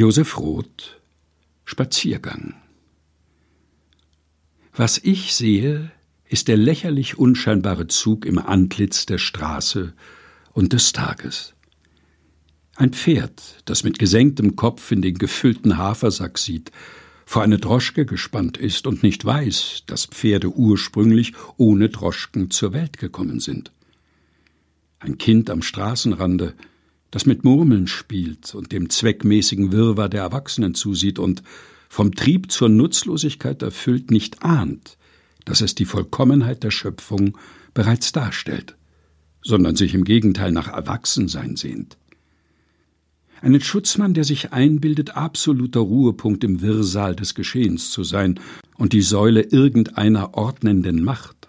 Josef Roth Spaziergang Was ich sehe, ist der lächerlich unscheinbare Zug im Antlitz der Straße und des Tages. Ein Pferd, das mit gesenktem Kopf in den gefüllten Hafersack sieht, vor eine Droschke gespannt ist und nicht weiß, dass Pferde ursprünglich ohne Droschken zur Welt gekommen sind. Ein Kind am Straßenrande, das mit Murmeln spielt und dem zweckmäßigen Wirrwarr der Erwachsenen zusieht und vom Trieb zur Nutzlosigkeit erfüllt nicht ahnt, dass es die Vollkommenheit der Schöpfung bereits darstellt, sondern sich im Gegenteil nach Erwachsensein sehnt. Einen Schutzmann, der sich einbildet, absoluter Ruhepunkt im Wirrsal des Geschehens zu sein und die Säule irgendeiner ordnenden Macht.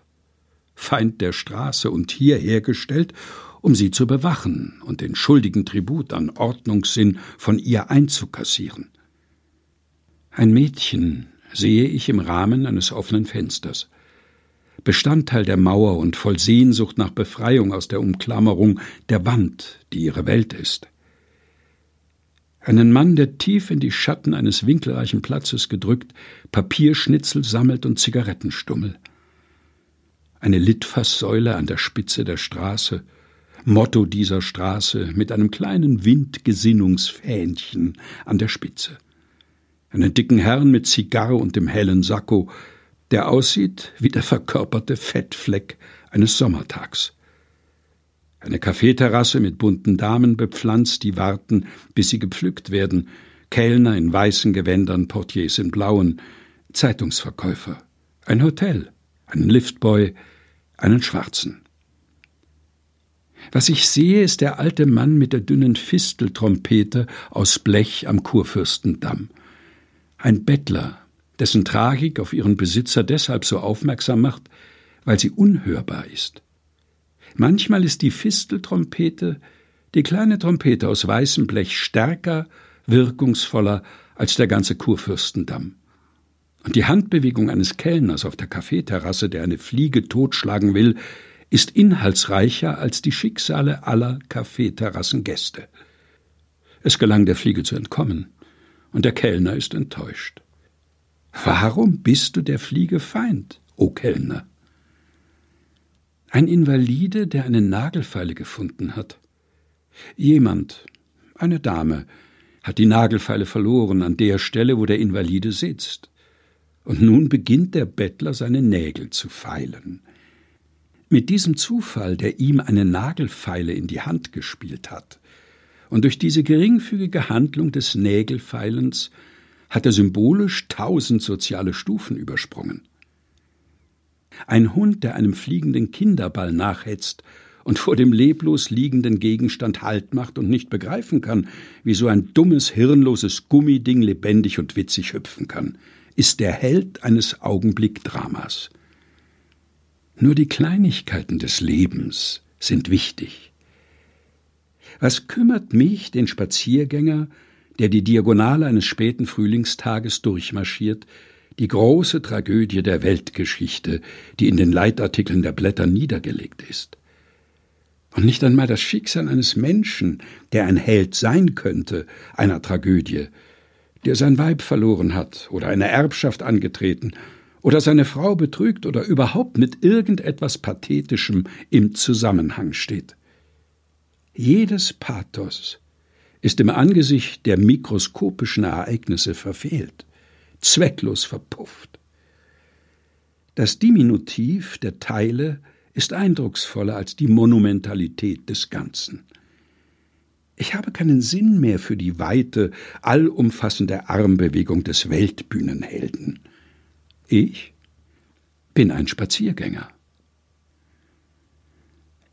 Feind der Straße und hierher gestellt, um sie zu bewachen und den schuldigen Tribut an Ordnungssinn von ihr einzukassieren. Ein Mädchen sehe ich im Rahmen eines offenen Fensters. Bestandteil der Mauer und voll Sehnsucht nach Befreiung aus der Umklammerung der Wand, die ihre Welt ist. Einen Mann, der tief in die Schatten eines winkelreichen Platzes gedrückt Papierschnitzel sammelt und Zigarettenstummel. Eine Litfaßsäule an der Spitze der Straße, Motto dieser Straße mit einem kleinen Windgesinnungsfähnchen an der Spitze. Einen dicken Herrn mit Zigarre und dem hellen Sakko, der aussieht wie der verkörperte Fettfleck eines Sommertags. Eine Kaffeeterrasse mit bunten Damen bepflanzt, die warten, bis sie gepflückt werden, Kellner in weißen Gewändern, Portiers in blauen, Zeitungsverkäufer, ein Hotel, einen Liftboy, einen Schwarzen. Was ich sehe, ist der alte Mann mit der dünnen Fisteltrompete aus Blech am Kurfürstendamm. Ein Bettler, dessen Tragik auf ihren Besitzer deshalb so aufmerksam macht, weil sie unhörbar ist. Manchmal ist die Fisteltrompete, die kleine Trompete aus weißem Blech, stärker, wirkungsvoller als der ganze Kurfürstendamm. Und die Handbewegung eines Kellners auf der Kaffeeterrasse, der eine Fliege totschlagen will, ist inhaltsreicher als die Schicksale aller Kaffeeterrassengäste. Es gelang der Fliege zu entkommen, und der Kellner ist enttäuscht. Warum bist du der Fliege Feind, o Kellner? Ein Invalide, der eine Nagelfeile gefunden hat. Jemand, eine Dame, hat die Nagelfeile verloren an der Stelle, wo der Invalide sitzt. Und nun beginnt der Bettler seine Nägel zu feilen. Mit diesem Zufall, der ihm eine Nagelfeile in die Hand gespielt hat, und durch diese geringfügige Handlung des Nägelfeilens hat er symbolisch tausend soziale Stufen übersprungen. Ein Hund, der einem fliegenden Kinderball nachhetzt und vor dem leblos liegenden Gegenstand Halt macht und nicht begreifen kann, wie so ein dummes, hirnloses Gummiding lebendig und witzig hüpfen kann, ist der Held eines Augenblickdramas. Nur die Kleinigkeiten des Lebens sind wichtig. Was kümmert mich, den Spaziergänger, der die Diagonale eines späten Frühlingstages durchmarschiert, die große Tragödie der Weltgeschichte, die in den Leitartikeln der Blätter niedergelegt ist? Und nicht einmal das Schicksal eines Menschen, der ein Held sein könnte, einer Tragödie, der sein Weib verloren hat oder eine Erbschaft angetreten oder seine Frau betrügt oder überhaupt mit irgendetwas Pathetischem im Zusammenhang steht. Jedes Pathos ist im Angesicht der mikroskopischen Ereignisse verfehlt, zwecklos verpufft. Das Diminutiv der Teile ist eindrucksvoller als die Monumentalität des Ganzen. Ich habe keinen Sinn mehr für die weite, allumfassende Armbewegung des Weltbühnenhelden. Ich bin ein Spaziergänger.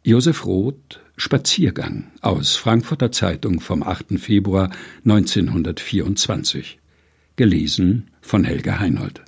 Josef Roth Spaziergang aus Frankfurter Zeitung vom 8. Februar 1924. Gelesen von Helga Heinold.